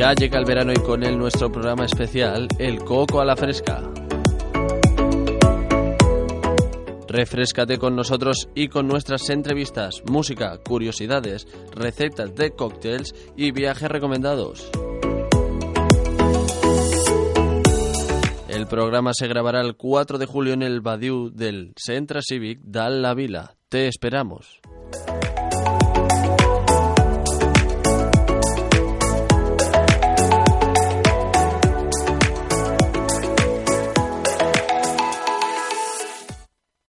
Ya llega el verano y con él nuestro programa especial, El Coco a la Fresca. Refrescate con nosotros y con nuestras entrevistas, música, curiosidades, recetas de cócteles y viajes recomendados. El programa se grabará el 4 de julio en el Badiou del Centre Cívic de la Vila. Te esperamos.